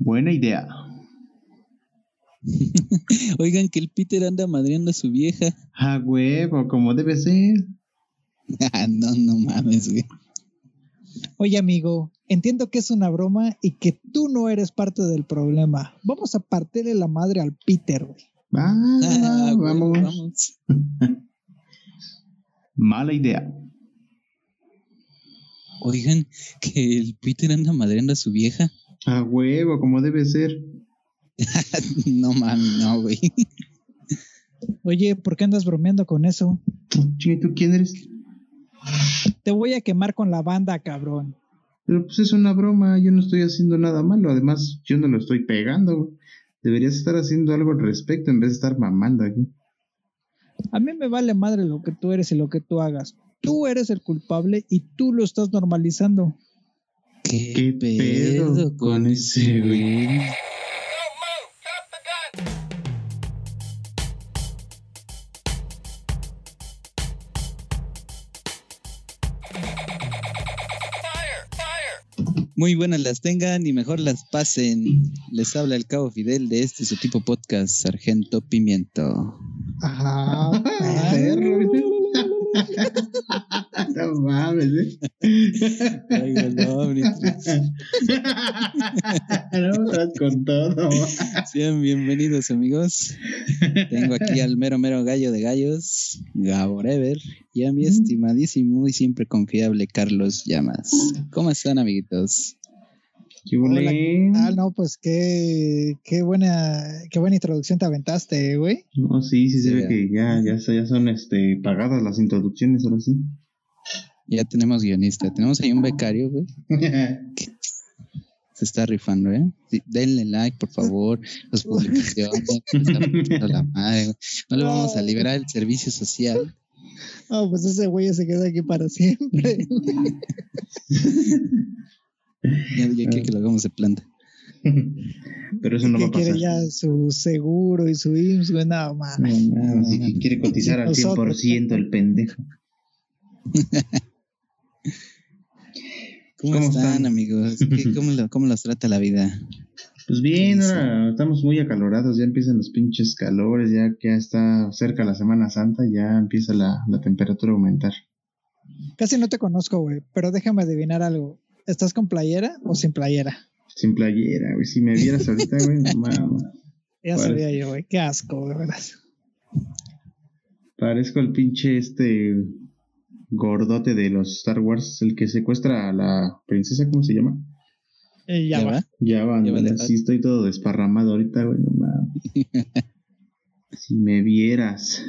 Buena idea. Oigan que el Peter anda madreando a su vieja. A huevo, como debe ser. Ah, no, no mames, güey. Oye, amigo, entiendo que es una broma y que tú no eres parte del problema. Vamos a partirle la madre al Peter, güey. Ah, güey, vamos. vamos. Mala idea. Oigan que el Peter anda madreando a su vieja. A huevo, como debe ser. no mames, no, güey. Oye, ¿por qué andas bromeando con eso? Chingue, ¿tú quién eres? Te voy a quemar con la banda, cabrón. Pero pues es una broma, yo no estoy haciendo nada malo. Además, yo no lo estoy pegando. Deberías estar haciendo algo al respecto en vez de estar mamando aquí. A mí me vale madre lo que tú eres y lo que tú hagas. Tú eres el culpable y tú lo estás normalizando. ¿Qué, ¿Qué pedo pedo con ese güey? Muy buenas las tengan y mejor las pasen. Les habla el cabo Fidel de este su tipo podcast, Sargento Pimiento. Ajá. No mames, ¿eh? Omnitrix. no, estás con todo. Sean bienvenidos amigos. Tengo aquí al mero mero gallo de gallos, Gaborever, y a mi estimadísimo y siempre confiable Carlos Llamas. ¿Cómo están amiguitos? ¿Qué huele? Ah, no, pues qué, qué buena, qué buena introducción te aventaste, güey. No, sí, sí se Sí, ve ya. que ya, ya, ya son este, pagadas las introducciones, ahora sí. Ya tenemos guionista, tenemos ahí un becario, güey. Se está rifando, ¿eh? Sí, denle like, por favor. Las publicaciones. la madre. No le vamos a liberar el servicio social. Ah, pues ese güey se queda aquí para siempre. Ya, ya quiere que lo hagamos de planta. Pero eso no va que a pasar. quiere ya su seguro y su IMSS, güey, no. No, sí, que quiere cotizar al Nosotros. 100% el pendejo. ¿Cómo, ¿Cómo están, están? amigos? ¿Qué- cómo, lo- ¿Cómo los trata la vida? Pues bien, ahora estamos muy acalorados, ya empiezan los pinches calores, ya que ya está cerca la Semana Santa, ya empieza la, la temperatura a aumentar. Casi no te conozco, güey, pero déjame adivinar algo. ¿Estás con playera o sin playera? Sin playera, güey. Si me vieras ahorita, güey, no mames. Ya sabía yo, güey. Qué asco, de verdad. Parezco el pinche este gordote de los Star Wars, el que secuestra a la princesa, ¿cómo se llama? Eh, ya, ¿Ya va. va? Ya van, Ya va así estoy todo desparramado ahorita, güey, no mames. si me vieras.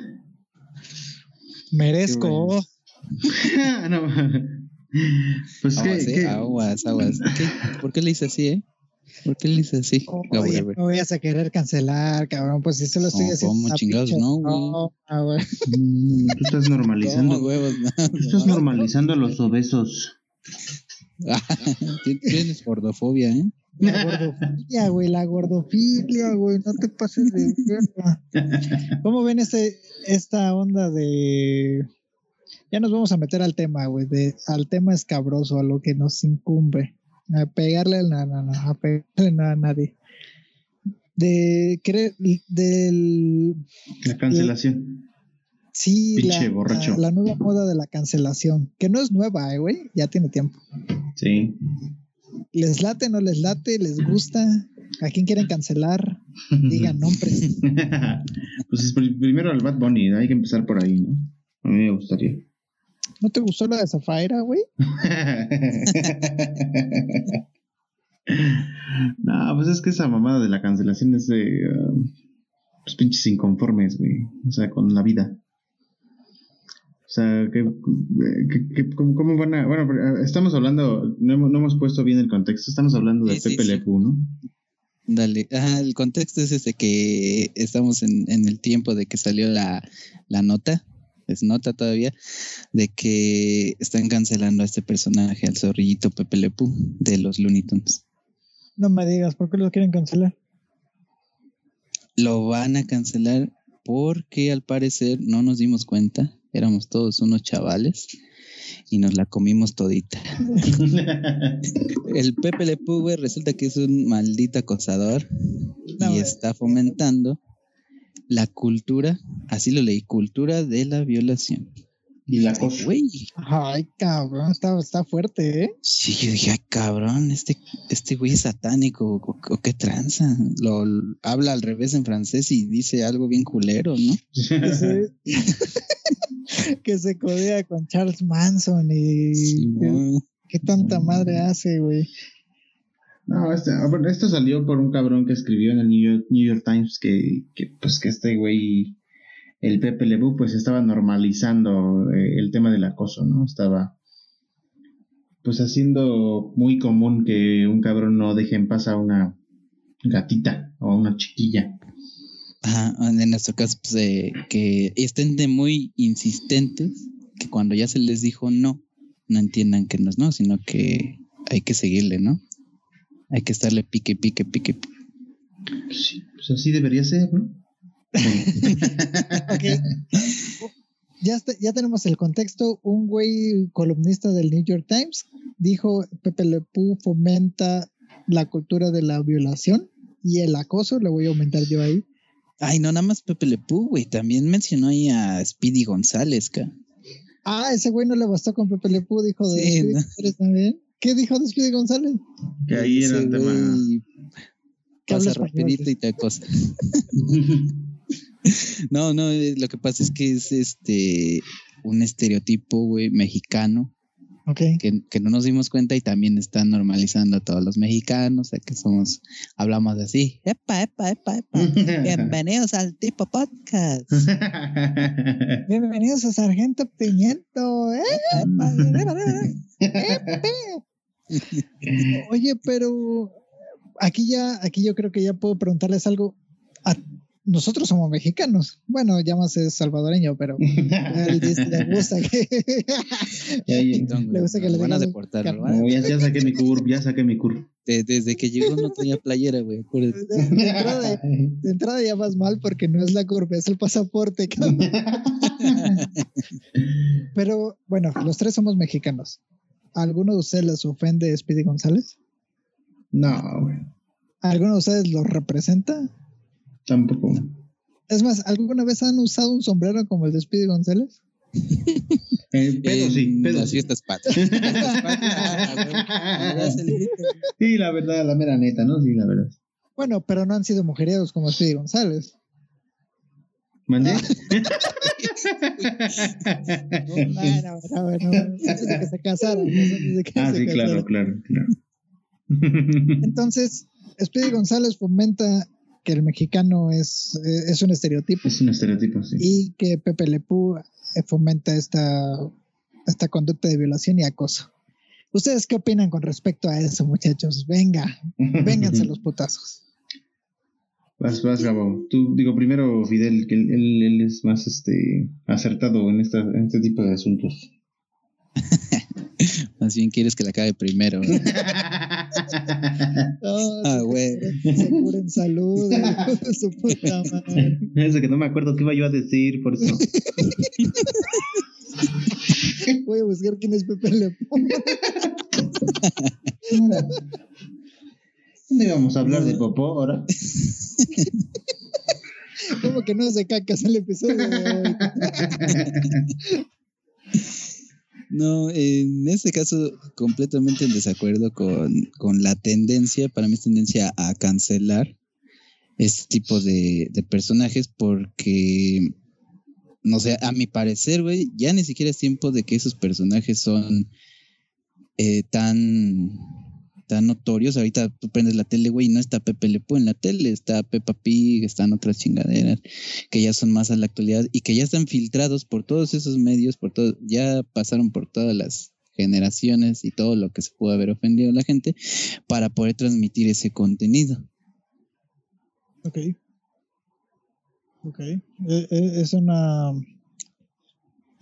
Merezco. Bueno. no mames. Pues Aguas, que, eh, aguas, aguas. ¿Qué? ¿Por qué le hice así, eh? ¿Por qué le hice así? Oye, Gaborever? no vayas a querer cancelar, cabrón. Pues si se lo estoy No, haciendo. ¿cómo chingados? No, güey. No, ah, güey. Mm, tú estás normalizando. ¿Cómo, huevos? No, Tú estás no. normalizando a los obesos. Tien- Tienes gordofobia, ¿eh? La gordofilia, güey, la gordofilia, güey, no te pases de verga. ¿Cómo ven este, esta onda de... Ya nos vamos a meter al tema, güey, de, al tema escabroso, a lo que nos incumbe. A pegarle no, no, no, a pegarle no a nadie. De querer, del... La cancelación. Sí, Pinche la, borracho. la, la nueva moda de la cancelación, que no es nueva, eh, güey, ya tiene tiempo. Sí. ¿Les late, no les late? ¿Les gusta? ¿A quién quieren cancelar? Digan nombres. pues es pr- primero al Bad Bunny, hay que empezar por ahí, ¿no? A mí me gustaría. ¿No te gustó la de Zafaira, güey? no, pues es que esa mamada de la cancelación es de um, pues pinches inconformes, güey. O sea, con la vida. O sea, que, que- que- ¿cómo, cómo van a...? Bueno, pero, eh, estamos hablando, no hemos, no hemos puesto bien el contexto, estamos hablando de Sí, Pepe sí. Le Pew, ¿no? Dale. Ajá, el contexto es este que estamos en, en el tiempo de que salió la, la nota, es nota todavía, de que están cancelando a este personaje, al zorrillito Pepe Le Pew de los Looney Tunes. No me digas, ¿por qué lo quieren cancelar? Lo van a cancelar porque al parecer no nos dimos cuenta, éramos todos unos chavales y nos la comimos todita. El Pepe Le Pew, güey, resulta que es un maldito acosador No, y güey. está fomentando la cultura, así lo leí, cultura de la violación. y la cosa. Güey, Ay, cabrón, está, está fuerte, ¿eh? sí, yo dije, ay, cabrón, este, este güey es satánico, o, o qué tranza. Lo, habla al revés en francés y dice algo bien culero, ¿no? Que se, que se codea con Charles Manson y Simón. qué tanta madre hace, güey. No, este, bueno, esto salió por un cabrón que escribió en el New York, Times que, que, pues que este güey, el Pepe Lebu, pues estaba normalizando eh, el tema del acoso, ¿no? Estaba pues haciendo muy común que un cabrón no deje en paz a una gatita o a una chiquilla. Ajá, en nuestro caso, pues, que estén de muy insistentes, que cuando ya se les dijo no, no entiendan que no es no, sino que hay que seguirle, ¿no? Hay que estarle pique, pique, pique. pique. Pues sí, pues así debería ser, ¿no? Ok. Ya, está- ya tenemos el contexto. Un güey columnista del New York Times dijo Pepe Le Pew fomenta la cultura de la violación y el acoso. Le voy a aumentar yo ahí. Ay, no, nada más Pepe Le Pew, güey. También mencionó ahí a Speedy González, ca. Ah, ese güey no le bastó con Pepe Le Pew, dijo de Sí, Speedy ¿no? González también. ¿Qué dijo de Speedy González? Que ahí era el tema. Que rapidito y te acosa. No, no, eh, lo que pasa es que es este un estereotipo, güey, mexicano Ok. que, que no nos dimos cuenta y también están normalizando a todos los mexicanos, o sea que somos, hablamos así, epa, epa, epa, epa, bienvenidos al tipo podcast. Bienvenidos a Sargento Pimiento. ¿eh? Epa, epa. Oye, pero aquí ya, aquí yo creo que ya puedo preguntarles algo. A- nosotros somos mexicanos. Bueno, llámase salvadoreño, pero a él dice- le gusta que Ya, ya. Le gusta que le van a deportar, No, ya, ya saqué mi curve, ya saqué mi curve. de- desde que llegó no tenía playera, güey, de, de entrada, de entrada ya vas mal porque no es la curva, es el pasaporte. cabrón. Pero bueno, los tres somos mexicanos. ¿A ¿Alguno de ustedes les ofende Speedy González? No, güey. ¿Alguno de ustedes lo representa? Tampoco. Es más, ¿alguna vez han usado un sombrero como el de Speedy González? Eh, pedo sí, En pedo las sí. fiestas patrias. Sí, la verdad, la mera neta, ¿no? Sí, la verdad. Bueno, pero no han sido mujeriegos como Speedy González. ¿Mandé? Bueno, bueno, bueno, antes de que se casaran. antes de que ah, se sí, claro, casaran. claro, claro. Entonces, Speedy González fomenta que el mexicano es, eh, es un estereotipo es un estereotipo, sí. y que Pepe Le Pew eh, fomenta esta, esta conducta de violación y acoso. ¿Ustedes qué opinan con respecto a eso, muchachos? Venga, vénganse los putazos. Vas, vas, Gabo. Tú, digo, primero Fidel, que él, él, él es más este acertado en, esta, en este tipo de asuntos. Más bien quieres que la acabe primero. ¿no? Ah, güey. Se curen salud, su puta madre. que no me acuerdo qué iba yo a decir, por eso. Voy a buscar quién es Pepe Le Pew. ¿Dónde íbamos a hablar de popó ahora? ¿Cómo que no es de cacas el episodio? No, en este caso, completamente en desacuerdo con, con la tendencia, para mí es tendencia a cancelar este tipo de, de personajes porque, no sé, a mi parecer, güey, ya ni siquiera es tiempo de que esos personajes son eh, tan, notorios. Ahorita tú prendes la tele, güey, no está Pepe Le Pew en la tele, está Peppa Pig, están otras chingaderas que ya son más a la actualidad y que ya están filtrados por todos esos medios, por todo, ya pasaron por todas las generaciones y todo lo que se pudo haber ofendido a la gente para poder transmitir ese contenido. Ok. Ok. Eh, eh, Es una.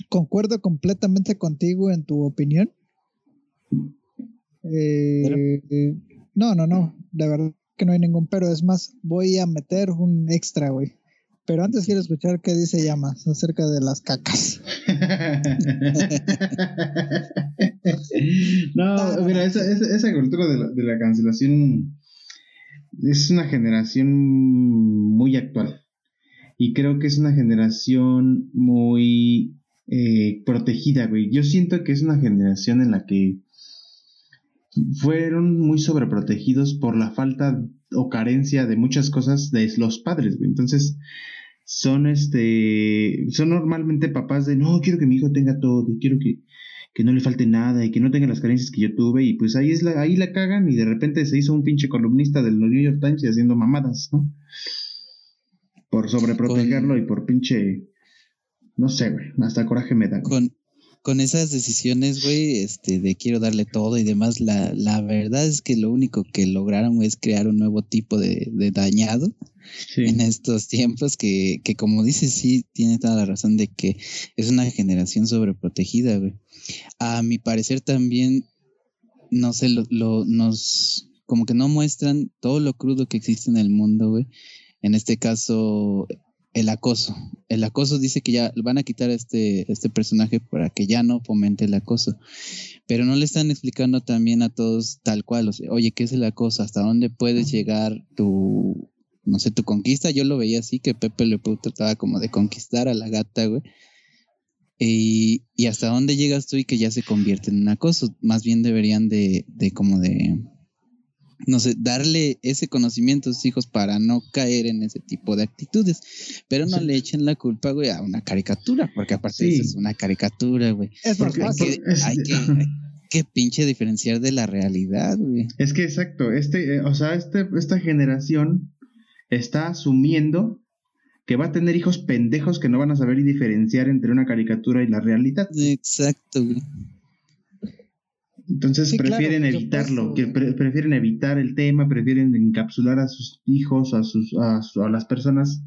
Concuerdo completamente contigo en tu opinión. Eh, eh, no, no, no. De verdad que no hay ningún pero. Es más, voy a meter un extra, güey. Pero antes quiero escuchar qué dice Llamas acerca de las cacas. no, mira, esa, esa, esa cultura de la, de la cancelación es una generación muy actual. Y creo que es una generación muy eh, protegida, güey. Yo siento que es una generación en la que fueron muy sobreprotegidos por la falta o carencia de muchas cosas de los padres, güey. Entonces, son este, son normalmente papás de, no, quiero que mi hijo tenga todo, quiero que, que no le falte nada y que no tenga las carencias que yo tuve y pues ahí es la, ahí la cagan y de repente se hizo un pinche columnista del New York Times y haciendo mamadas, ¿no? Por sobreprotegerlo y por pinche, no sé, güey, hasta coraje me da. Con, con esas decisiones, güey, este, de quiero darle todo y demás, la, la verdad es que lo único que lograron es crear un nuevo tipo de, de dañado en estos tiempos que, que, como dices, sí, tiene toda la razón de que es una generación sobreprotegida, güey. A mi parecer también, no sé, lo, lo, nos, como que no muestran todo lo crudo que existe en el mundo, güey. En este caso, el acoso. El acoso dice que ya van a quitar a este, este personaje para que ya no fomente el acoso. Pero no le están explicando también a todos tal cual. Oye, ¿qué es el acoso? ¿Hasta dónde puedes llegar tu, no sé, tu conquista? Yo lo veía así, que Pepe Le Pew trataba como de conquistar a la gata, güey. Y, y, hasta dónde llegas tú y que ya se convierte en un acoso. Más bien deberían de, de como de no sé, darle ese conocimiento a sus hijos para no caer en ese tipo de actitudes. Pero no le echen la culpa, güey, a una caricatura, porque aparte eso es una caricatura, güey. Es porque hay, que, hay, que, pinche diferenciar de la realidad, güey. Es que exacto, este, eh, o sea, este, esta generación está asumiendo que va a tener hijos pendejos que no van a saber diferenciar entre una caricatura y la realidad. Exacto, güey. Entonces prefieren evitarlo, que prefieren evitar el tema, prefieren encapsular a sus hijos, a sus a, a, las personas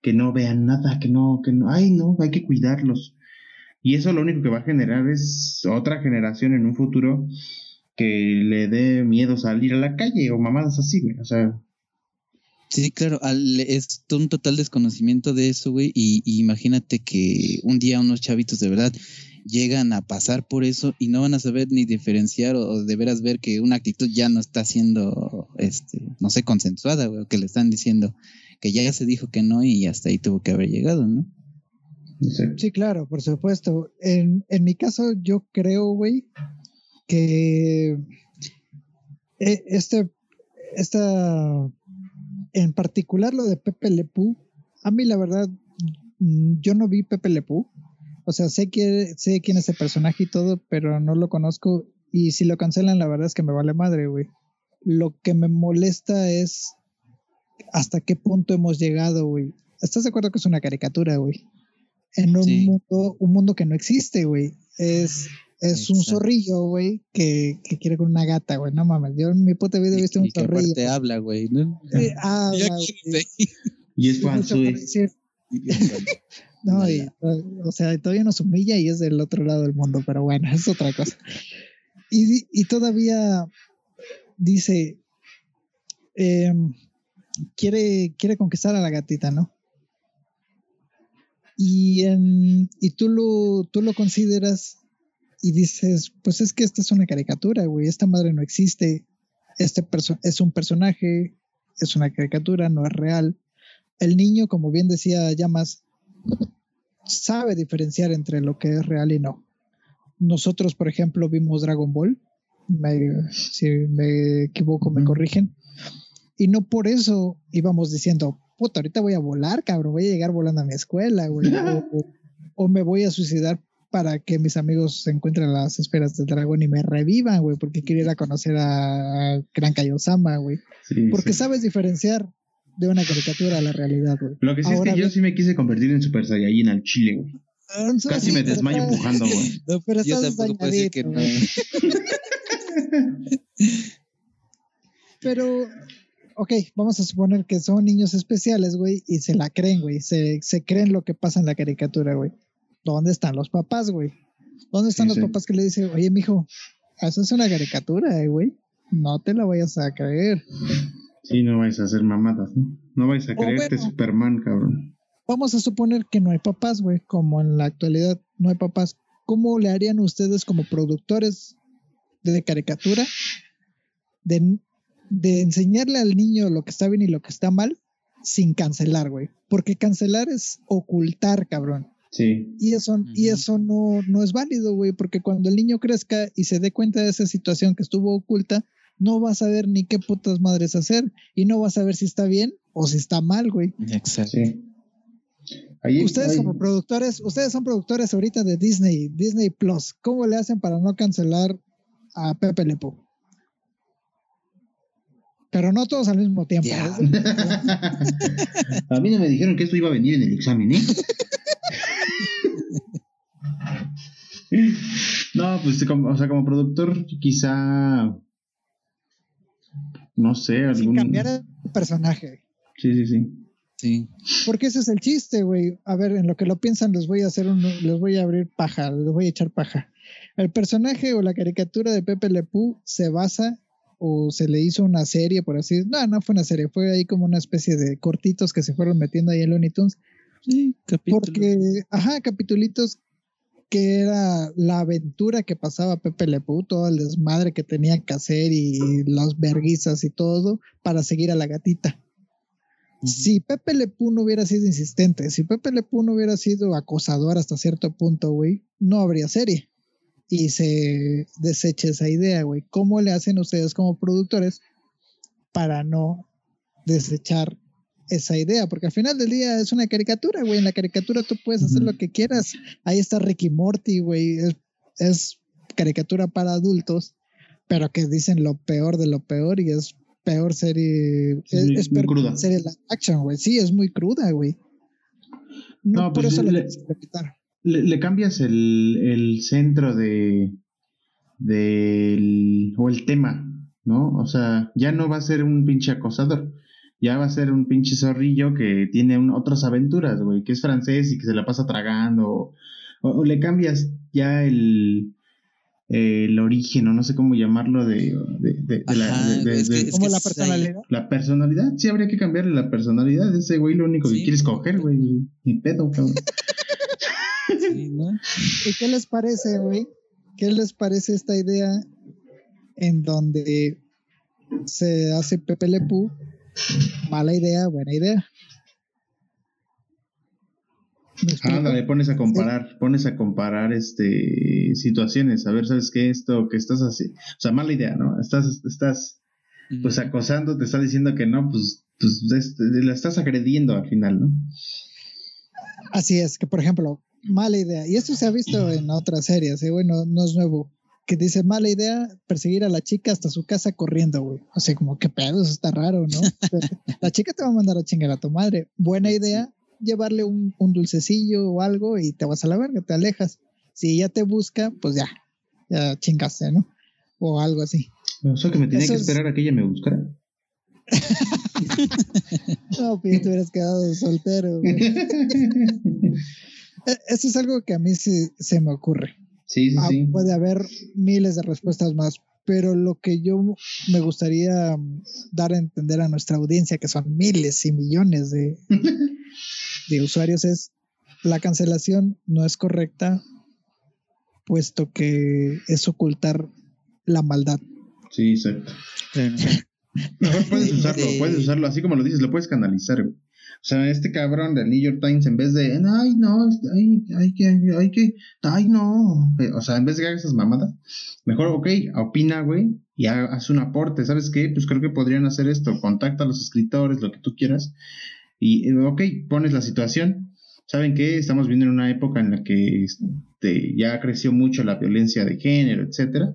que no vean nada, que no que no, ay, no, hay que cuidarlos. Y eso lo único que va a generar es otra generación en un futuro que le dé miedo salir a la calle o mamadas así, güey, o sea, Sí, claro, es un total desconocimiento de eso, güey, y, y, imagínate que un día unos chavitos de verdad llegan a pasar por eso y no van a saber ni diferenciar o, de veras ver que una actitud ya no está siendo, este, no sé, consensuada, o que le están diciendo que ya se dijo que no y hasta ahí tuvo que haber llegado, ¿no? Sí, claro, por supuesto. En, en mi caso, yo creo, güey, que eh, este, esta, en particular lo de Pepe Lepú, a mí la verdad, mm, yo no vi Pepe Lepú, o sea, sé, que, sé quién es el personaje y todo, pero no lo conozco. Y si lo cancelan, la verdad es que me vale madre, güey. Lo que me molesta es hasta qué punto hemos llegado, güey. ¿Estás de acuerdo que es una caricatura, güey? En un mundo, un mundo que no existe, güey. Es, es un zorrillo, güey, que, que, quiere con una gata, güey. No mames, yo en mi puta vida he visto un zorrillo. te habla, güey. ¿no? habla, Y es falso, no, o sea, todavía nos humilla y es del otro lado del mundo, pero bueno, es otra cosa. Y, y todavía dice, eh, quiere, quiere conquistar a la gatita, ¿no? Y, en, y tú, lo, tú lo consideras y dices, pues es que esta es una caricatura, güey, esta madre no existe, este es un personaje, es una caricatura, no es real. El niño, como bien decía Llamas, sabe diferenciar entre lo que es real y no. Nosotros, por ejemplo, vimos Dragon Ball. si me equivoco, me corrigen. Y no por eso íbamos diciendo, puta, ahorita voy a volar, cabrón, voy a llegar volando a mi escuela, güey. o, me voy a suicidar para que mis amigos se encuentren las esferas del dragón y me revivan, güey, porque quiero ir a conocer a Gran Kaiosama, güey. porque sabes diferenciar de una caricatura a la realidad, güey. Lo que sí es que yo sí me quise convertir en Super Saiyajin al chile, güey. Ah, Casi me desmayo empujando, güey. No, pero yo tampoco puedo decir que no. pero, ok, vamos a suponer que son niños especiales, güey, y se la creen, güey. Se, se creen lo que pasa en la caricatura, güey. ¿Dónde están los papás, güey? ¿Dónde están los papás que le dicen, oye, mijo, eso es una caricatura, eh, güey? No te la vayas a creer. Sí, no vais a hacer mamadas, ¿no? No vais a creerte Superman, cabrón. Vamos a suponer que no hay papás, güey, como en la actualidad no hay papás. ¿Cómo le harían ustedes como productores de caricatura de, de enseñarle al niño lo que está bien y lo que está mal sin cancelar, güey? Porque cancelar es ocultar, cabrón. Sí. Y eso, y eso no, no es válido, güey, porque cuando el niño crezca y se dé cuenta de esa situación que estuvo oculta, no va a saber ni qué putas madres hacer y no va a saber si está bien o si está mal, güey. Exacto. Sí. Ahí, ustedes como productores, ustedes son productores ahorita de Disney, Disney Plus. ¿Cómo le hacen para no cancelar a Pepe Lepo? Pero no todos al mismo tiempo. ¿eh? a mí no me dijeron que esto iba a venir en el examen, ¿eh? no, pues como, o sea, como productor, quizá no sé, algún. Sin cambiar el personaje. Sí, sí, sí. Sí. Porque ese es el chiste, güey. A ver, en lo que lo piensan, les voy a hacer un, les voy a abrir paja, les voy a echar paja. El personaje o la caricatura de Pepe Le Pew se basa o se le hizo una serie, por así decirlo. No, no fue una serie, fue ahí como una especie de cortitos que se fueron metiendo ahí en Looney Tunes. Sí, capítulos. Porque, ajá, capitulitos que era la aventura que pasaba Pepe Le Pew, todo el desmadre que tenía que hacer y las verguizas y todo para seguir a la gatita. Si Pepe Le Pew no hubiera sido insistente, si Pepe Le Pew no hubiera sido acosador hasta cierto punto, güey, no habría serie. Y se desecha esa idea, güey. ¿Cómo le hacen ustedes como productores para no desechar esa idea? Porque al final del día es una caricatura, güey. En la caricatura tú puedes hacer lo que quieras. Ahí está Ricky Morty, güey. Es, es caricatura para adultos, pero que dicen lo peor de lo peor y es peor serie. Sí, es, muy- es peor cruda. serie live action, güey. Sí, es muy cruda, güey. No, No, por pues eso le- cambias el, el centro de del o el tema, ¿no? O sea, ya no va a ser un pinche acosador, ya va a ser un pinche zorrillo que tiene un- otras aventuras, güey, que es francés y que se la pasa tragando, o, o le cambias ya el el origen, o no sé cómo llamarlo, de, de, de- de la, Ajá, de- de- es que- de- es Como que la personalidad. la personalidad. Sí, habría que cambiarle la personalidad. Ese güey lo único que Sí, quiere es pues, coger, güey. Ni pedo, cabrón. Sí, ¿no? ¿Y qué les parece, güey? ¿Qué les parece esta idea en donde se hace Pepe Le Pew? Mala idea, buena idea. ¿Me explico? Ándale, pones a comparar, pones a comparar este situaciones, a ver, ¿sabes qué? Esto que estás así, o sea, mala idea, ¿no? Estás, estás, pues acosando, te está diciendo que no, pues, pues este, la estás agrediendo al final, ¿no? Así es, que por ejemplo, mala idea. Y esto se ha visto en otras series, ¿eh, güey? No, no es nuevo. Que dice mala idea perseguir a la chica hasta su casa corriendo, güey. O sea, como que pedo, eso está raro, ¿no? la chica te va a mandar a chingar a tu madre. Buena idea, llevarle un, un dulcecillo o algo y te vas a la verga, te alejas. Si ella te busca, pues ya, ya chingaste, ¿no? O algo así. O sea, que me tenía Eso que es- esperar a que ella me buscara. No, pues ya te hubieras quedado soltero, güey. Eh, Eso es algo que a mí sí se me ocurre. Sí, sí, Ah, sí. puede haber miles de respuestas más, pero lo que yo me gustaría mm, dar a entender a nuestra audiencia, que son miles y millones de, de usuarios, es la cancelación no es correcta, puesto que es ocultar la maldad. Sí, exacto. Claro. Mejor puedes usarlo, Sí. puedes usarlo, así como lo dices, lo puedes canalizar, güey. O sea, este cabrón del New York Times, en vez de, ay, no, ay, hay que, hay que, ay, no. Eh, O sea, en vez de que haga esas mamadas, mejor, ok, opina, güey, y ha- haz un aporte. ¿Sabes qué? Pues creo que podrían hacer esto. Contacta a los escritores, lo que tú quieras. Y, eh, ok, pones la situación. ¿Saben qué? Estamos viviendo en una época en la que este, ya creció mucho la violencia de género, etcétera,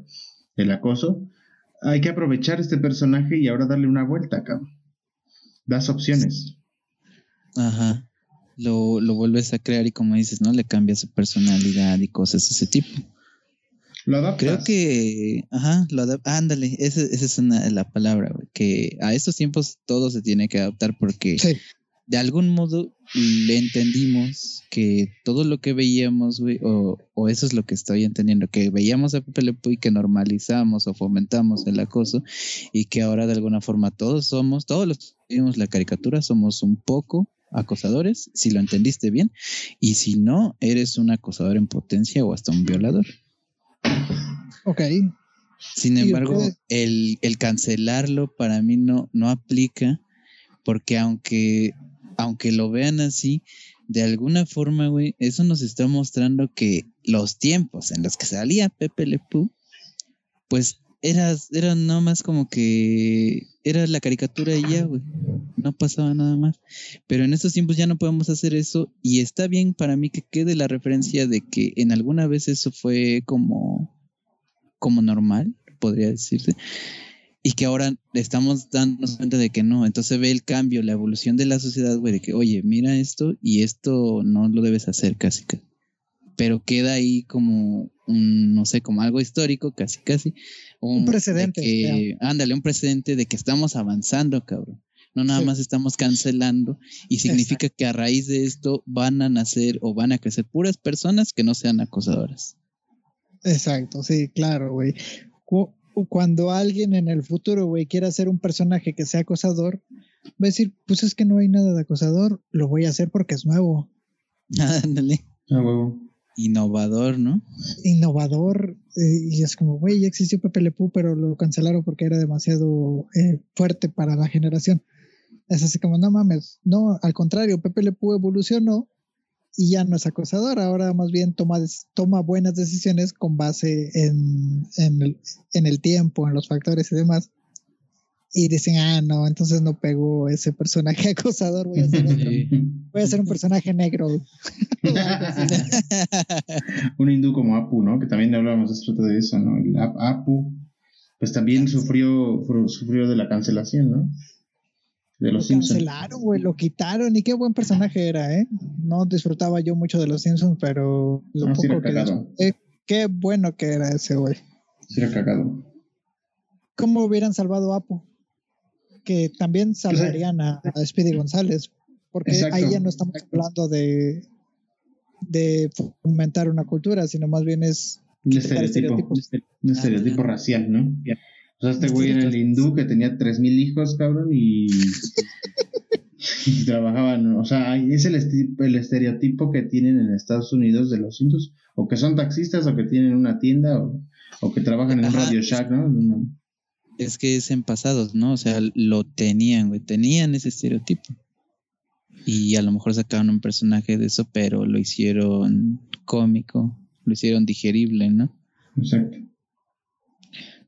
el acoso. Hay que aprovechar este personaje y ahora darle una vuelta, cabrón. Das opciones. Ajá. Lo, lo vuelves a crear y como dices, ¿no? Le cambia su personalidad y cosas de ese tipo. Lo adaptas. Creo que, ajá, lo adap- ándale, esa, esa es una, la palabra, güey, que a estos tiempos todo se tiene que adaptar porque Sí, de algún modo le entendimos que todo lo que veíamos, güey, o, o eso es lo que estoy entendiendo, que veíamos a Pepe Le Pew y que normalizamos o fomentamos el acoso y que ahora de alguna forma todos somos, todos los que vimos la caricatura somos un poco acosadores, si lo entendiste bien, y si no, eres un acosador en potencia o hasta un violador. Ok. Sin ¿Y embargo, el, el cancelarlo para mí no, no aplica, porque aunque, aunque lo vean así, de alguna forma, güey, eso nos está mostrando que los tiempos en los que salía Pepe Le Pew, pues era, era nada más como que era la caricatura y ya, güey. No pasaba nada más. Pero en estos tiempos ya no podemos hacer eso y está bien para mí que quede la referencia de que en alguna vez eso fue como, como normal, podría decirse. Y que ahora estamos dándonos cuenta de que no. Entonces ve el cambio, la evolución de la sociedad, güey, de que, oye, mira esto y esto no lo debes hacer casi, casi. Pero queda ahí como un, no sé, como algo histórico, casi, casi. Un precedente, que- ándale, un precedente de que estamos avanzando, cabrón. No nada Sí. más estamos cancelando y significa que a raíz de esto van a nacer o van a crecer puras personas que no sean acosadoras. Exacto, sí, claro, güey. Cu- Cuando alguien en el futuro, güey, quiera ser un personaje que sea acosador, va a decir, pues es que no hay nada de acosador, lo voy a hacer porque es nuevo, Ándale. Ah, huevo. Innovador, ¿no? innovador, eh, y es como, güey, ya existió Pepe Le Pew, pero lo cancelaron porque era demasiado eh, fuerte para la generación. Es así como, no mames, no, al contrario, Pepe Le Pew evolucionó y ya no es acosador, ahora más bien toma, toma buenas decisiones con base en, en, el, en el tiempo, en los factores y demás. Y dicen, ah, no, entonces no pegó ese personaje acosador, voy a hacer, otro. Sí. Voy a hacer un personaje negro. Un hindú como Apu, ¿no? Que también hablamos hace rato de eso, ¿no? El Ap- Apu, pues también sufrió, sufrió de la cancelación, ¿no? De Lo los Simpsons. cancelaron, güey, lo quitaron. Y qué buen personaje era, ¿eh? No disfrutaba yo mucho de los Simpsons, pero lo Ah, sí era poco que qué bueno que era ese, güey. Sí, era cagado. ¿Cómo hubieran salvado a Apu? Que también salvarían a, a Speedy González, porque Exacto. ahí ya no estamos hablando de, de fomentar una cultura, sino más bien es Un estereotipo. estereotipos. Un estereotipo Ah. racial, ¿no? O sea, este güey era el hindú que tenía 3000 hijos, cabrón, y. y trabajaban. O sea, es el, el estereotipo que tienen en Estados Unidos de los hindús. O que son taxistas, o que tienen una tienda, o, o que trabajan en un. Radio Shack, ¿no? Es que es en pasados, ¿no? O sea, lo tenían, güey. Tenían ese estereotipo. Y a lo mejor sacaron un personaje de eso, pero lo hicieron cómico, lo hicieron digerible, ¿no? Exacto.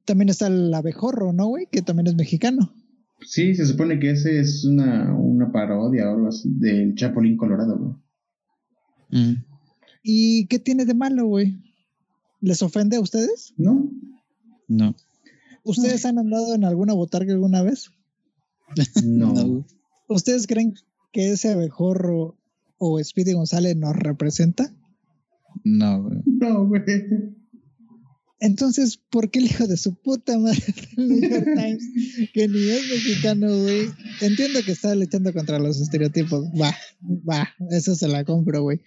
También está el abejorro, ¿no, güey? Que también es mexicano. Sí, se supone que ese es una, una parodia o algo así del Chapulín Colorado, güey. Mm. ¿Y qué tiene de malo, güey? ¿Les ofende a ustedes? ¿No? No. ¿Ustedes han andado en alguna botarga alguna vez? No. ¿Ustedes creen que ese abejorro o Speedy González nos representa? No, güey. No, güey. Entonces, ¿por qué el hijo de su puta madre del New York Times, que ni es mexicano, güey? Entiendo que está luchando contra los estereotipos. Va, va, eso se la compro, güey.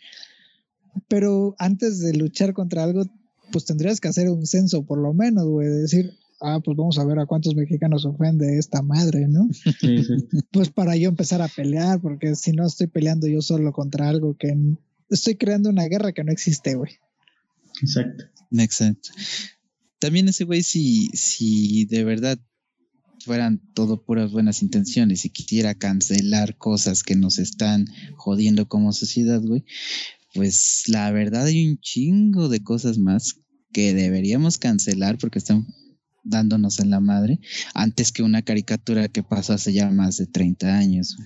Pero antes de luchar contra algo, pues tendrías que hacer un censo, por lo menos, güey. de Decir, ah, pues vamos a ver a cuántos mexicanos ofende esta madre, ¿no? Sí, sí. Pues para yo empezar a pelear, porque si no estoy peleando yo solo contra algo que estoy creando una guerra que no existe, güey. Exacto. Exacto. También ese güey, si, si de verdad fueran todo puras buenas intenciones y quisiera cancelar cosas que nos están jodiendo como sociedad, güey, pues la verdad hay un chingo de cosas más que deberíamos cancelar porque están dándonos en la madre antes que una caricatura que pasó hace ya más de 30 años.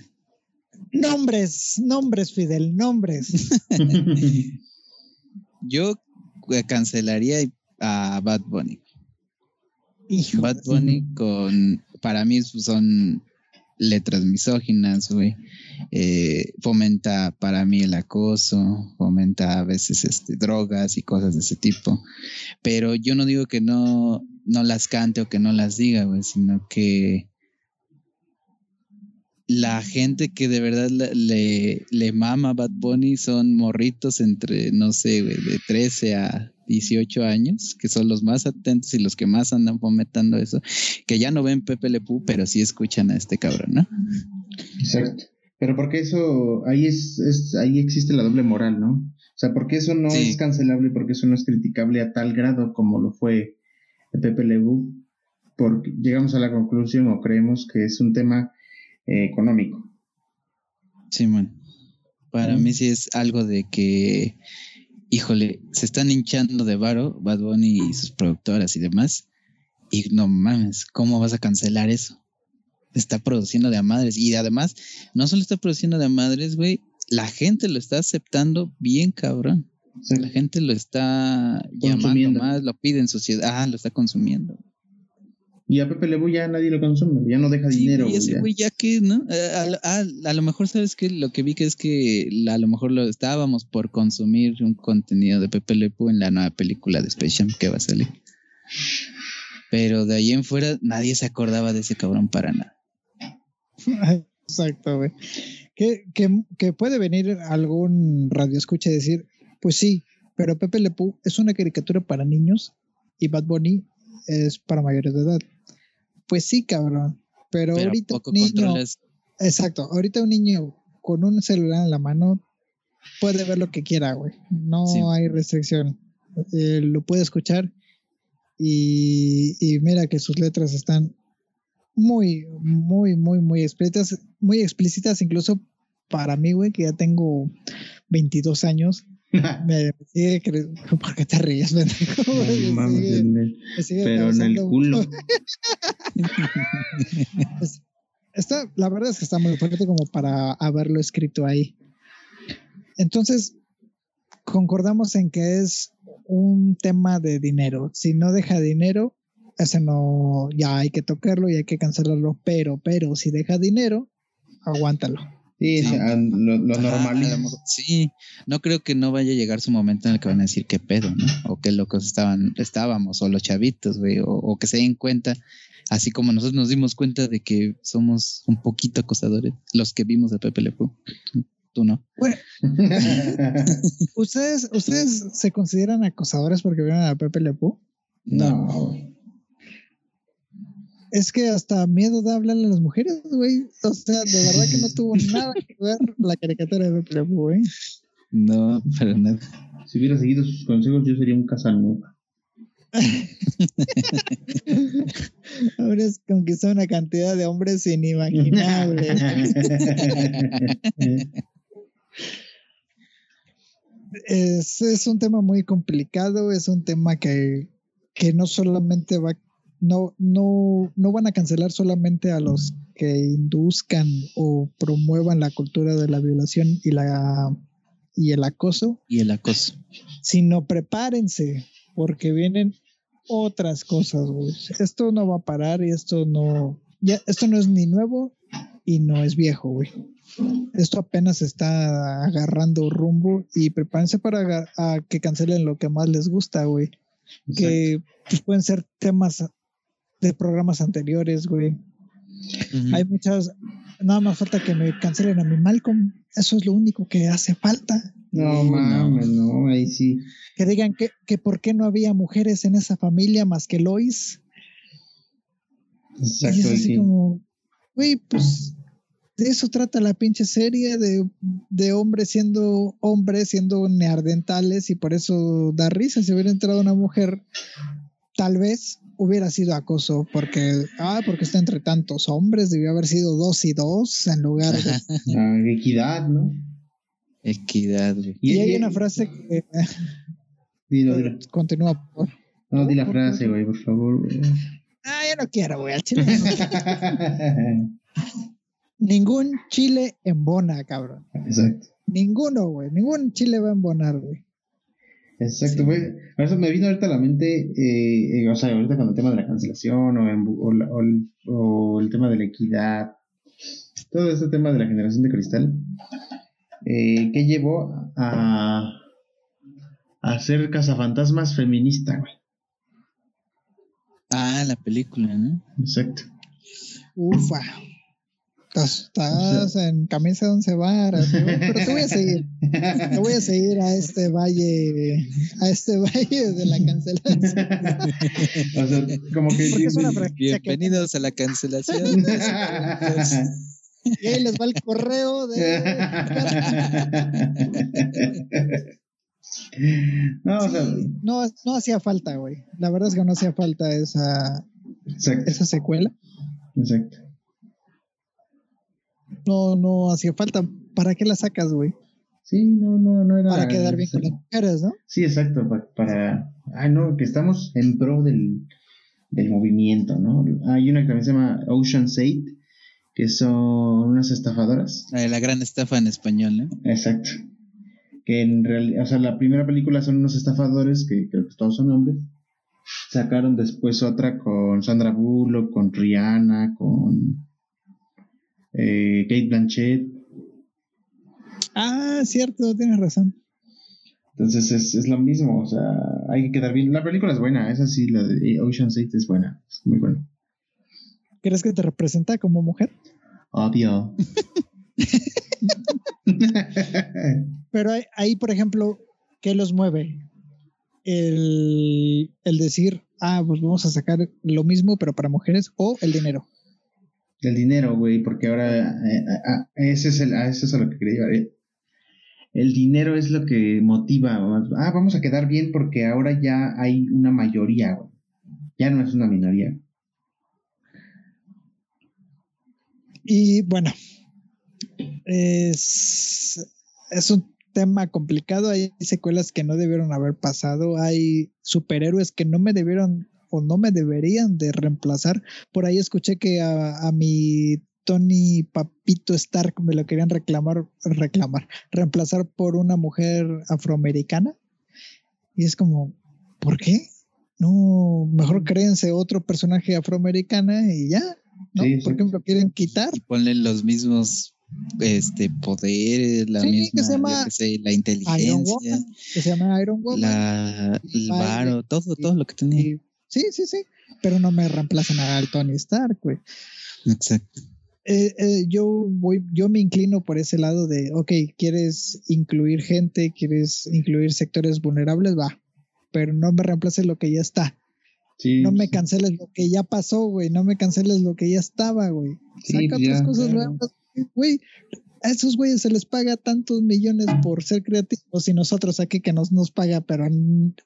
Nombres, nombres, Fidel, nombres. Yo eh, cancelaría a Bad Bunny. Hijo. Bad Bunny con, para mí son letras misóginas, güey. Eh, fomenta para mí el acoso, fomenta a veces este, drogas y cosas de ese tipo. Pero yo no digo que no, no las cante o que no las diga, güey, sino que la gente que de verdad le, le, mama a Bad Bunny son morritos entre, no sé, güey, de 13 a 18 años, que son los más atentos y los que más andan fomentando eso, que ya no ven Pepe Le Pew, pero sí escuchan a este cabrón, ¿no? Exacto. Pero porque eso, ahí es, es, ahí existe la doble moral, ¿no? O sea, porque eso no Sí. es cancelable, porque eso no es criticable a tal grado como lo fue Pepe Lebu, porque llegamos a la conclusión o creemos que es un tema eh, económico. Sí, man. Para mí sí es algo de que, híjole, se están hinchando de varo Bad Bunny y sus productoras y demás. Y no mames, ¿cómo vas a cancelar eso? Está produciendo de a madres. Y además, no solo está produciendo de a madres, güey, la gente lo está aceptando bien cabrón. O sea, La gente lo está llamando Consumiendo. más, lo pide en sociedad, ah, lo está consumiendo. y a Pepe Lebu ya nadie lo consume, ya no deja Sí, dinero. güey, ese ya. güey ya que, ¿no? Eh, A, lo- a- a lo mejor, ¿sabes que Lo que vi que es que la- a lo mejor lo estábamos por consumir un contenido de Pepe Le Pew en la nueva película de Space Jam que va a salir. Pero de ahí en fuera nadie se acordaba de ese cabrón para nada. Exacto, güey. Que, que, que puede venir algún radio escucha y decir, pues sí, pero Pepe Le Pew es una caricatura para niños y Bad Bunny es para mayores de edad. Pues sí, cabrón. Pero, Pero ¿a ahorita un niño, exacto, ahorita un niño con un celular en la mano puede ver lo que quiera, güey. No Sí. hay restricción. Eh, lo puede escuchar y, y mira que sus letras están muy, muy, muy, muy explícitas, muy explícitas, incluso para mí, güey, que ya tengo 22 años. Me, sigue ¿Por qué te ríes, Me mames, sigue- me sigue pero en el culo. Está, la verdad es que está muy fuerte como para haberlo escrito ahí. Entonces, concordamos en que es un tema de dinero. Si no deja dinero, ese no, ya hay que tocarlo y hay que cancelarlo. Pero, pero, si deja dinero, aguántalo. Sí, lo, normal. a lo mejor- sí, no creo que no vaya a llegar su momento en el que van a decir qué pedo, ¿no? O qué locos estaban, estábamos, o los chavitos, güey, o, o que se den cuenta, así como nosotros nos dimos cuenta de que somos un poquito acosadores, los que vimos a Pepe Le Pew. Tú no. Bueno, ¿ustedes, ¿ustedes se consideran acosadores porque vieron a Pepe Le Pew? no. Es que hasta miedo da hablarle a las mujeres, güey. O sea, de verdad que no tuvo nada que ver la caricatura de Pepe güey. No, para nada. Si hubiera seguido sus consejos, yo sería un casanova. Habrías conquistado una cantidad de hombres inimaginable. es, es un tema muy complicado, es un tema que, que no solamente va, no, no, no van a cancelar solamente a los que induzcan o promuevan la cultura de la violación y la y el acoso, Y el acoso. sino prepárense, porque vienen otras cosas, güey. Esto no va a parar y esto no, ya, esto no es ni nuevo y no es viejo, güey. Esto apenas está agarrando rumbo y prepárense para a que cancelen lo que más les gusta, güey. Que pues, pueden ser temas de programas anteriores, güey. Hay muchas, nada más falta que me cancelen a mi Malcolm. Eso es lo único que hace falta. No mames, no, ahí sí. Que digan que, que por qué no había mujeres en esa familia más que Lois. y Exacto, es ahí así sí. como, güey, pues de eso trata la pinche serie, de, de hombres siendo hombres, siendo neardentales, y por eso da risa. Si hubiera entrado una mujer, tal vez hubiera sido acoso, porque, ah, porque está entre tantos hombres, debió haber sido dos y dos en lugar de. Ah, equidad, ¿no? Equidad, güey. Y hay una frase que Dilo, dilo. continúa por. No, di la frase, güey, por favor. güey. Ah, yo no quiero, güey, al chile. no. Ningún chile embona, cabrón. Exacto. Ninguno, güey. Ningún chile va a embonar, güey. Exacto, güey. Por eso me vino ahorita a la mente, eh, eh, o sea, ahorita con el tema de la cancelación o, en- o la- o el, o el tema de la equidad, todo este tema de la generación de cristal, eh, que llevó a, a ser cazafantasmas feminista, güey. Ah, la película, ¿no? Exacto. Ufa. Estás, estás en camisa de once varas, ¿no? pero te voy a seguir. Te voy a seguir a este valle, a este valle de la cancelación. o sea, como que... Porque es una franquicia que Bienvenidos a la cancelación. Y ahí les va el correo de. no, o Sí, sea, no, no hacía falta, güey. La verdad es que no hacía falta esa, exacto, esa secuela. exacto. No, no hacía falta. ¿Para qué la sacas, güey? Sí, no, no, no era. Para quedar bien con las mujeres, ¿no? Sí, exacto, pa- para... Ah, no, que estamos en pro del, del movimiento, ¿no? Hay una que también se llama Ocean's 8, que son unas estafadoras. La, de la gran estafa en español, ¿no? Exacto. Que en realidad, o sea, la primera película son unos estafadores, que creo que todos son hombres. Sacaron después otra con Sandra Bullock, con Rihanna, con eh, Kate Blanchett. Ah, cierto, tienes razón. Entonces es, es lo mismo, o sea, hay que quedar bien. La película es buena, esa sí, la de Ocean's 8 es buena, es muy buena. ¿Crees que te representa como mujer? Obvio. Pero ahí, ahí, por ejemplo, ¿qué los mueve? El, el decir, ah, pues vamos a sacar lo mismo, pero para mujeres, o el dinero. El dinero, güey, porque ahora eh, ah, ese es el, a eso es a lo que quería llevar. eh. El dinero es lo que motiva. Ah, vamos a quedar bien porque ahora ya hay una mayoría, güey. Ya no es una minoría. Y bueno, es, es un tema complicado. Hay secuelas que no debieron haber pasado. Hay superhéroes que no me debieron o no me deberían de reemplazar. Por ahí escuché que a, a mi Tony Papito Stark me lo querían reclamar, reclamar, reemplazar por una mujer afroamericana. Y es como, ¿por qué? No, mejor créense otro personaje afroamericana y ya. ¿no? Sí, ¿Por qué me lo quieren quitar? Ponle los mismos este poderes, la Sí, que misma, se llama yo qué sé, la Iron inteligencia, Woman, que se llama Iron Woman. la, el varo, todo, todo lo que tenía. y- sí, sí, sí. Pero no me reemplazan al Tony Stark, güey. Exacto. Eh, eh, yo voy, yo me inclino por ese lado de, ok, quieres incluir gente, quieres incluir sectores vulnerables, va, pero no me reemplaces lo que ya está. Sí, No me sí. canceles lo que ya pasó, güey. No me canceles lo que ya estaba, güey. Sí, Saca otras ya, cosas claro. nuevas, güey. A esos güeyes se les paga tantos millones por ser creativos y nosotros aquí que nos nos paga, pero,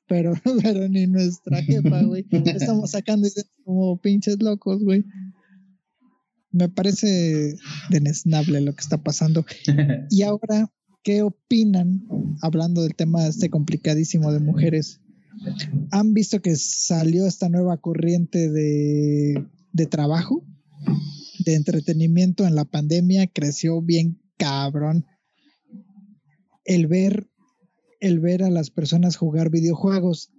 pero, pero ni nuestra jefa, güey. Estamos sacando ideas como pinches locos, güey. Me parece denesnable lo que está pasando. Y ahora, ¿qué opinan, hablando del tema este complicadísimo de mujeres? ¿Han visto que salió esta nueva corriente de, de trabajo, de entretenimiento en la pandemia? Creció bien cabrón. El ver, el ver a las personas jugar videojuegos.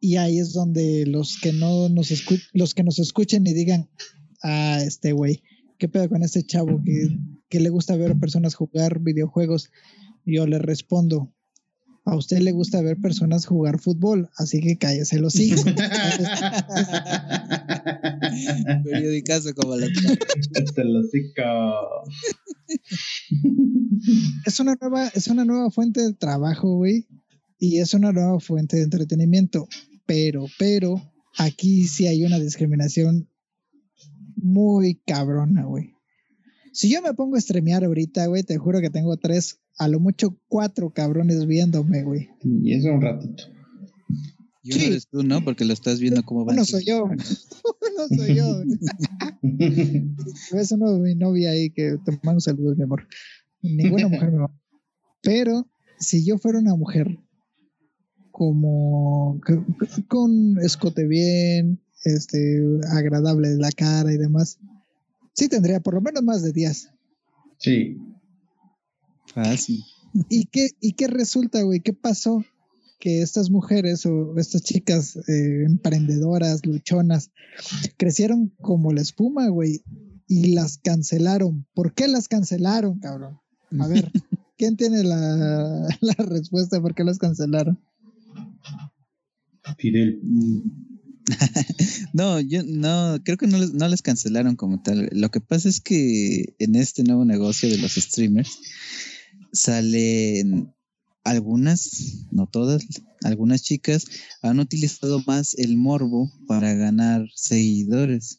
Y ahí es donde los que no nos escu- los que nos escuchen y digan, ah, este güey, ¿qué pedo con este chavo que, que le gusta ver a personas jugar videojuegos? Yo le respondo, a usted le gusta ver personas jugar fútbol, así que cállese los hijos. Periodicazo como la hocico. es una nueva, es una nueva fuente de trabajo, güey, y es una nueva fuente de entretenimiento. Pero, pero, aquí sí hay una discriminación muy cabrona, güey. Si yo me pongo a streamear ahorita, güey, te juro que tengo tres, a lo mucho cuatro cabrones viéndome, güey. Y eso un ratito. Y uno Sí. eres tú, ¿no? Porque lo estás viendo cómo va. Uno soy yo, uno soy yo. Ves uno de mi novia ahí que te mando saludos, mi amor. Ninguna mujer me va. Pero si yo fuera una mujer como con escote bien, este, agradable de la cara y demás, sí tendría por lo menos más de 10. Sí. Fácil. ¿Y qué, ¿Y qué resulta, güey? ¿Qué pasó? Que estas mujeres o estas chicas eh, emprendedoras, luchonas, crecieron como la espuma, güey, y las cancelaron. ¿Por qué las cancelaron, cabrón? A ver, ¿quién tiene la, la respuesta de por qué las cancelaron? Fidel. No, yo no, creo que no les, no les cancelaron como tal. Lo que pasa es que en este nuevo negocio de los streamers salen algunas, no todas, algunas chicas han utilizado más el morbo para ganar seguidores.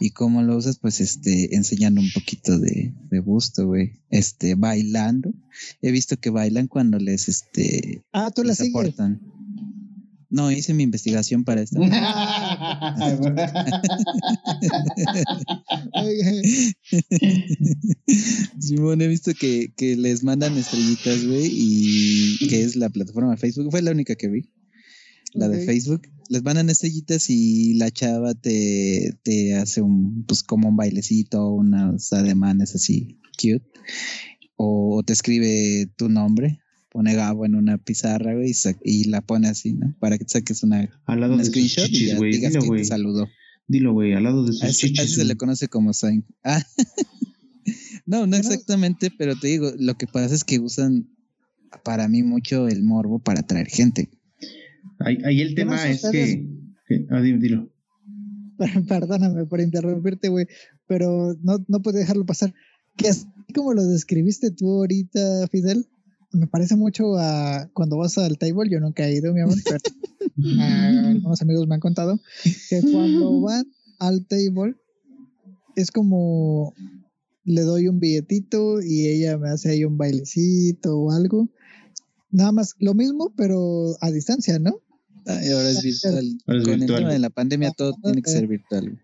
¿Y cómo lo usas? Pues este, enseñando un poquito de, de busto, güey. Este, bailando. He visto que bailan cuando les, este... Ah, tú la les sigues. aportan. No, hice mi investigación para esto. Simón, he visto que, que les mandan estrellitas, güey, y que es la plataforma de Facebook. Fue la única que vi, la de Facebook. Les mandan estrellitas y la chava te, te hace un, pues como un bailecito, unos ademanes así cute. O te escribe tu nombre, pone Gabo en una pizarra, güey, y, y la pone así, ¿no? Para que saques una, Al lado un de sus screenshot y chichis, ya güey. digas Dilo, que güey. te saludó. Dilo, güey, al lado de sus ese, a chichis. ese se le conoce como sign. Ah. no, no exactamente, pero te digo, lo que pasa es que usan para mí mucho el morbo para atraer gente. Ahí, ahí el ¿Qué tema es ustedes? que. que- Ah, dime, dilo. Perdóname por interrumpirte, güey, pero no, no puedo dejarlo pasar. Que así como lo describiste tú ahorita, Fidel, me parece mucho a cuando vas al table, yo nunca he ido, mi amor, pero a algunos amigos me han contado que cuando van al table es como le doy un billetito y ella me hace ahí un bailecito o algo. Nada más lo mismo, pero a distancia, ¿no? Ay, ahora es virtual. Ahora es Con virtual. el tema de la pandemia todo Ah, tiene que ser virtual.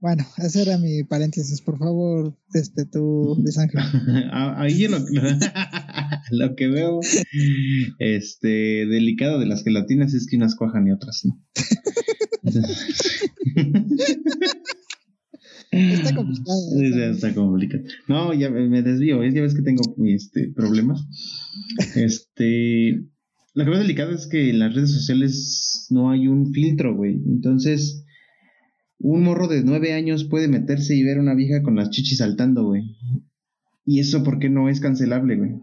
Bueno, ese era mi paréntesis. Por favor, este tú, Luis Ángel. Ah, Ahí yo lo, lo que veo este delicado de las gelatinas es que unas cuajan y otras no. Está complicado. Sí, está complicado. No, ya me desvío, ¿eh? ya ves que tengo este problemas. Este, lo que veo delicado es que en las redes sociales no hay un filtro, güey. Entonces, un morro de nueve años puede meterse y ver a una vieja con las chichis saltando, güey. Y eso, ¿por qué no es cancelable, güey?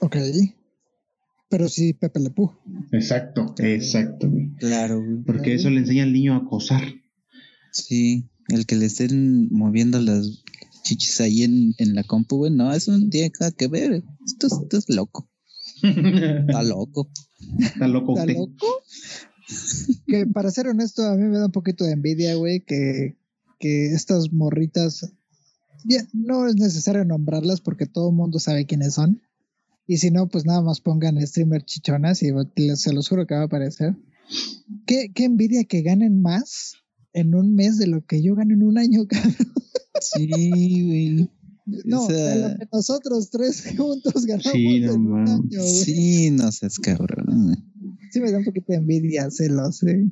Ok. Pero sí, Pepe Le Pew. Exacto, exacto, güey. Claro, güey. Porque eso le enseña al niño a acosar. Sí, el que le estén moviendo las chichis ahí en, en la compu, güey, no, eso no tiene nada que ver. Esto, es- esto es loco. Está loco. Está loco ¿Está usted. loco? que para ser honesto, a mí me da un poquito de envidia, güey, que, que estas morritas. ya, no es necesario nombrarlas porque todo el mundo sabe quiénes son. Y si no, pues nada más pongan streamer chichonas y se los juro que va a aparecer. ¿Qué, qué envidia que ganen más en un mes de lo que yo gano en un año, cabrón. Sí, güey. No, O sea, de lo que nosotros tres juntos ganamos Sí, no en un año, güey. Sí. Sí, no seas cabrón. me da un poquito de envidia, celos, ¿eh?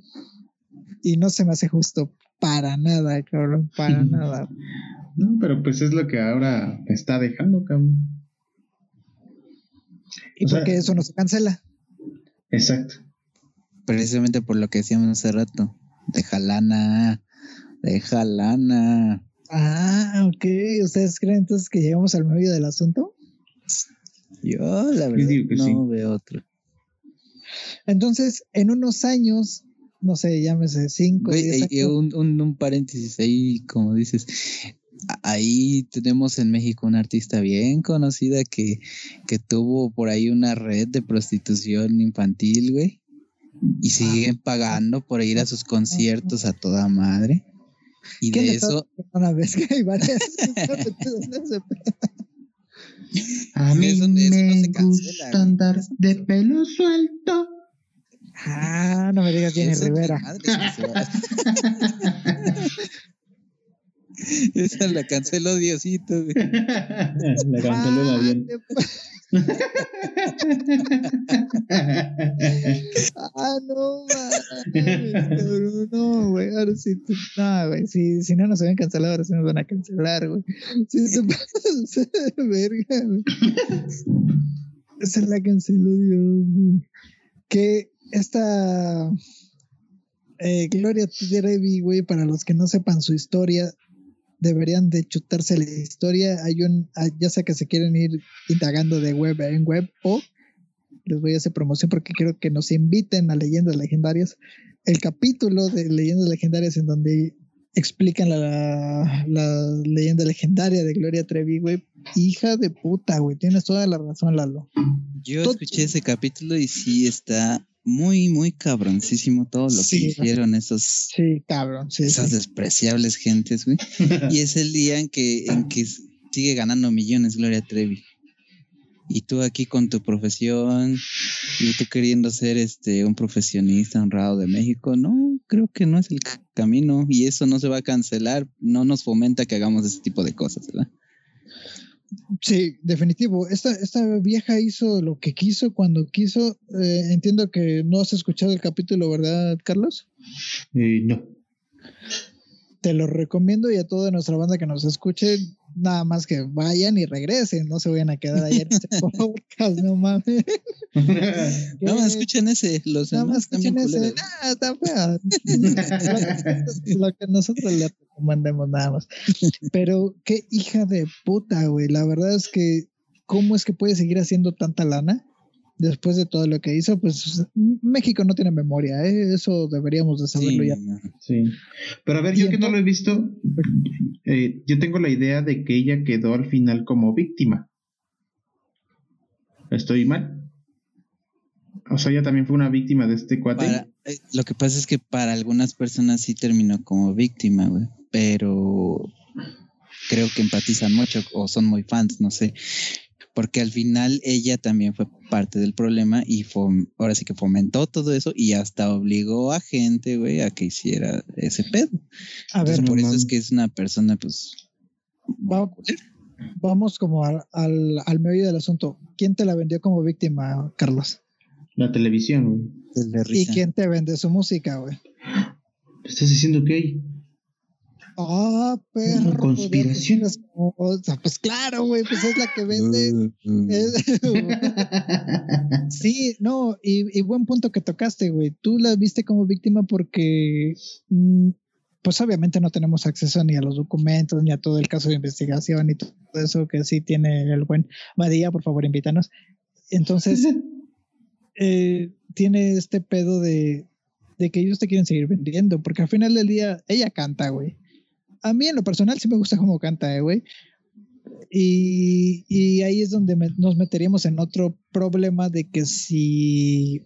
Y no se me hace justo para nada, cabrón, para nada. No, pero pues es lo que ahora está dejando, cabrón. Y O sea- eso no se cancela. Exacto. Precisamente por lo que decíamos hace rato. Deja lana. Deja lana. Ah, ok. ¿Ustedes creen entonces que llegamos al medio del asunto? Yo, la verdad, no sí. veo otro. Entonces, en unos años, no sé, llámese cinco, Güey, diez y- y años, un, un, un paréntesis ahí, como dices, ahí tenemos en México una artista bien conocida que, que tuvo por ahí una red de prostitución infantil, güey. Y siguen pagando por ir a sus conciertos a toda madre. Y ¿Quién de eso, Una vez que hay varias. A mí Eso- eso no me cancela, gusta güey. andar de pelo suelto. ah, no me digas Jenny Rivera. madre. Esa la canceló Diosito, güey. La canceló el avión. Ah, no, cabrón, no, güey, ahora sí, no, güey, si, si no nos habían cancelado, ahora sí nos van a cancelar, güey. Sí, se pasa verga, güey. Se la canceló Dios, güey. Que esta eh, Gloria Trevi, güey, para los que no sepan su historia, deberían de chutarse la historia. Hay un, ya sea que se quieren ir indagando de web en web o les voy a hacer promoción porque quiero que nos inviten a Leyendas Legendarias. El capítulo de Leyendas Legendarias en donde explican la, la leyenda legendaria de Gloria Trevi, güey. Hija de puta, güey. Tienes toda la razón, Lalo. Yo escuché ese capítulo y sí está muy, muy cabroncísimo todo lo Sí, que hicieron esos, Sí, cabrón, sí. esas sí. despreciables gentes, güey. Y es el día en que, en que sigue ganando millones Gloria Trevi. Y tú aquí con tu profesión, y tú queriendo ser este un profesionista honrado de México, no, creo que no es el ca- camino. Y eso no se va a cancelar, no nos fomenta que hagamos ese tipo de cosas, ¿verdad? Sí, definitivo. Esta, esta vieja hizo lo que quiso cuando quiso. Eh, entiendo que no has escuchado el capítulo, ¿verdad, Carlos? Eh, no. Te lo recomiendo y a toda nuestra banda que nos escuche, nada más que vayan y regresen, no se vayan a quedar ahí en este podcast, no mames. No, Que- escuchen ese, los Nada más escuchen ese. Nah, está feo. Lo que nosotros le recomendemos nada más. Pero qué hija de puta, güey. La verdad es que, ¿cómo es que puede seguir haciendo tanta lana? Después de todo lo que hizo, pues México no tiene memoria, ¿eh? eso deberíamos de saberlo Sí, ya. Sí. Pero a ver, yo que no lo he visto, eh, yo tengo la idea de que ella quedó al final como víctima. ¿Estoy mal? O sea, ella también fue una víctima de este cuate. Para- eh, lo que pasa es que para algunas personas sí terminó como víctima, güey. Pero creo que empatizan mucho o son muy fans, no sé. Porque al final ella también fue parte del problema y ahora sí que fomentó todo eso y hasta obligó a gente, güey, a que hiciera ese pedo. A ver, Entonces, por eso es que es una persona, pues. va- vamos como al, al, al meollo del asunto. ¿Quién te la vendió como víctima, Carlos? La televisión, güey. ¿Y quién te vende su música, güey? ¿Estás diciendo que hay? Ah, perro. conspiración. sea, pues claro, güey, pues es la que vende. Uh. Es- sí, no, y, y buen punto que tocaste, güey. Tú la viste como víctima porque, mm, pues obviamente no tenemos acceso ni a los documentos, ni a todo el caso de investigación y todo eso que sí tiene el buen Badía, por favor, invítanos. Entonces, eh, tiene este pedo de, de que ellos te quieren seguir vendiendo, porque al final del día ella canta, güey. A mí en lo personal sí me gusta cómo canta, eh, güey. Y, y ahí es donde me- nos meteríamos en otro problema de que si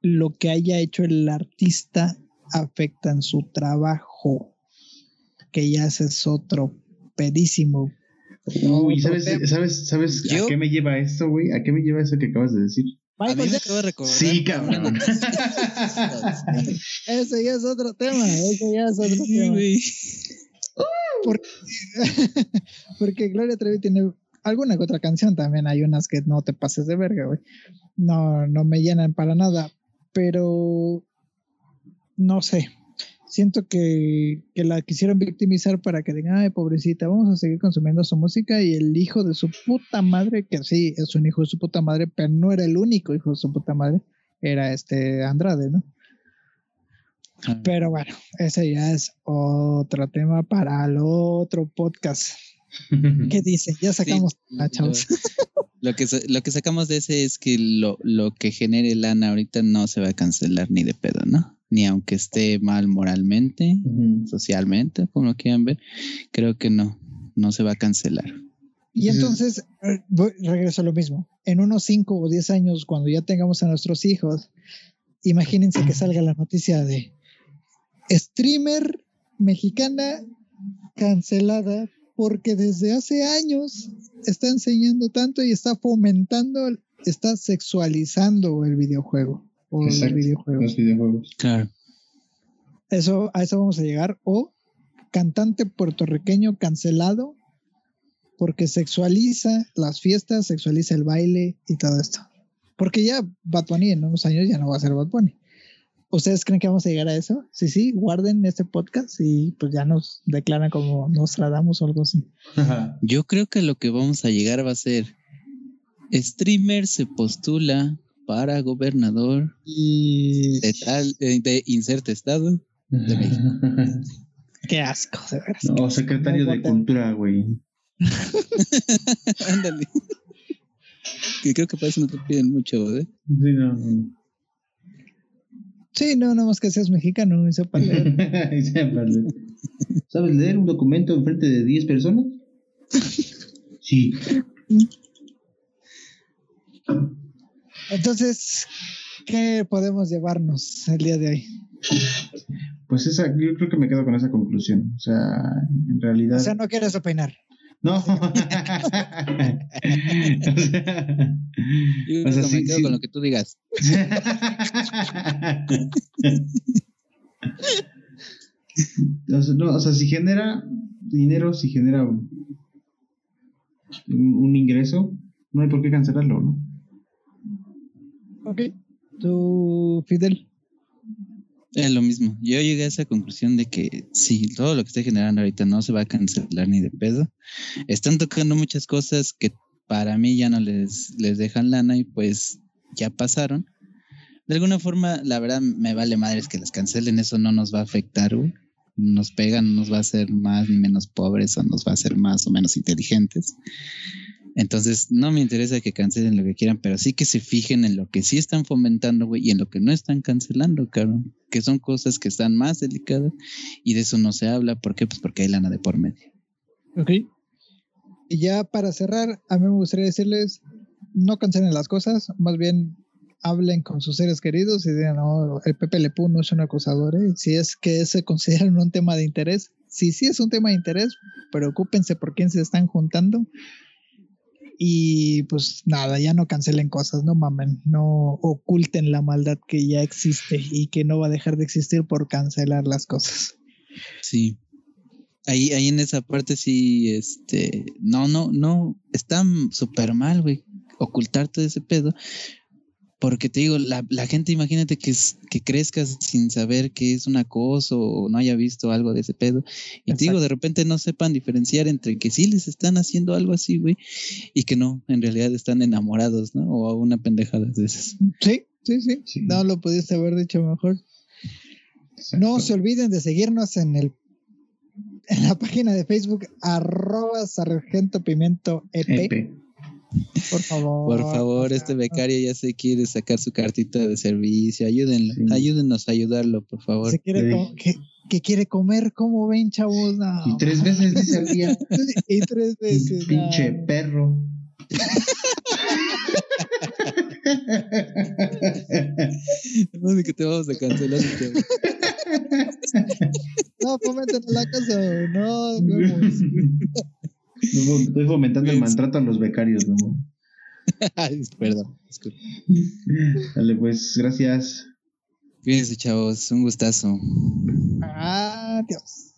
lo que haya hecho el artista afecta en su trabajo, que ya ese es otro pedísimo. Uy, Otro ¿sabes. ¿sabes, sabes Yo- a qué me lleva esto, güey? ¿A qué me lleva eso que acabas de decir? A mí Michael me Jackson, acabo de recordar. Sí, cabrón. ese ya es otro tema, ese ya es otro Sí, tema. Porque, porque Gloria Trevi tiene alguna que otra canción también. Hay unas que no te pases de verga, güey. No, no me llenan para nada. Pero no sé. Siento que, que la quisieron victimizar para que digan, ay, pobrecita, vamos a seguir consumiendo su música. Y el hijo de su puta madre, que sí, es un hijo de su puta madre, pero no era el único hijo de su puta madre, era este Andrade, ¿no? Pero bueno, ese ya es otro tema para el otro podcast. ¿Qué dicen? Ya sacamos a chavos. Lo que, sa- lo que sacamos de ese es que lo, lo que genere lana ahorita no se va a cancelar ni de pedo, ¿no? Ni aunque esté mal moralmente, socialmente, como lo quieran ver, creo que no, no se va a cancelar. Y entonces, eh, voy- regreso a lo mismo. En unos 5 o 10 años, cuando ya tengamos a nuestros hijos, imagínense que salga la noticia de streamer mexicana cancelada porque desde hace años está enseñando tanto y está fomentando, está sexualizando el videojuego o los Exacto, videojuegos. Los videojuegos. Claro. Eso, a eso vamos a llegar. O cantante puertorriqueño cancelado porque sexualiza las fiestas, sexualiza el baile y todo esto. Porque ya Bad Bunny en unos años ya no va a ser Bad Bunny. ¿Ustedes creen que vamos a llegar a eso? Sí, sí, guarden este podcast y pues ya nos declaran como Nostradamus o algo así. Yo creo que lo que vamos a llegar va a ser streamer se postula para gobernador Y de tal, de, de inserte estado. De México. qué asco, de veras. No, secretario de. Cultura, güey. Ándale. Que creo que para eso no te piden mucho, ¿eh? Sí, no, no. Sí, no, nada más que seas mexicano y sepas leer. ¿Sabes leer un documento en frente de 10 personas? Sí. Entonces, ¿Qué podemos llevarnos el día de hoy? Pues esa, yo creo que me quedo con esa conclusión. O sea, en realidad. O sea, no quieres opinar. No. o sea, Yo o sea, me sí, quedo sí. con lo que tú digas. O sea, no, o sea, si genera dinero, si genera un, un ingreso, no hay por qué cancelarlo, ¿no? Ok. ¿Tú, Fidel? Es lo mismo. Yo llegué a esa conclusión de que sí, todo lo que esté generando ahorita no se va a cancelar ni de pedo. Están tocando muchas cosas que para mí ya no les, les dejan lana y pues ya pasaron. De alguna forma, la verdad, me vale madres que las cancelen, eso no nos va a afectar, güey. Nos pega, no nos va a hacer más ni menos pobres o nos va a hacer más o menos inteligentes. Entonces, no me interesa que cancelen lo que quieran, pero sí que se fijen en lo que sí están fomentando, güey, y en lo que no están cancelando, cabrón. Que son cosas que están más delicadas y de eso no se habla. ¿Por qué? Pues porque hay lana de por medio. Ok. Y ya para cerrar, a mí me gustaría decirles, no cancelen las cosas, más bien hablen con sus seres queridos y digan, no, el Pepe Le Pew no es un acosador, ¿eh? si es que se consideran un tema de interés. Si sí es un tema de interés, preocúpense por quién se están juntando. Y pues nada, ya no cancelen cosas, no mamen, no oculten la maldad que ya existe y que no va a dejar de existir por cancelar las cosas. Sí. Ahí, ahí en esa parte sí, este, no, no, no, está súper mal, güey, ocultar todo ese pedo. Porque te digo, la, la gente, imagínate que, es- que crezcas sin saber que es un acoso o no haya visto algo de ese pedo. Y te digo, de repente no sepan diferenciar entre que sí les están haciendo algo así, güey, y que no, en realidad están enamorados, ¿no? O a una pendejada de esas. Sí, sí, sí, Sí. no lo pudiste haber dicho mejor. No se olviden de seguirnos en el en la página de Facebook arroba sargento pimiento EP, EP. Por favor. Por favor, este becario ya se quiere sacar su cartita de servicio. Ayúdenlo, Sí. ayúdenos a ayudarlo, por favor. se quiere Sí. que, que quiere comer, como ven, chavos? No, Y tres veces dice al día. y tres veces. Pinche no. perro. No sé que te vamos a cancelar. No, fomenten en la casa, no, vemos. Estoy fomentando el maltrato a los becarios, ¿no? Ay, Perdón. disculpa. Dale, pues, gracias. Cuídense, chavos. Un gustazo. Adiós.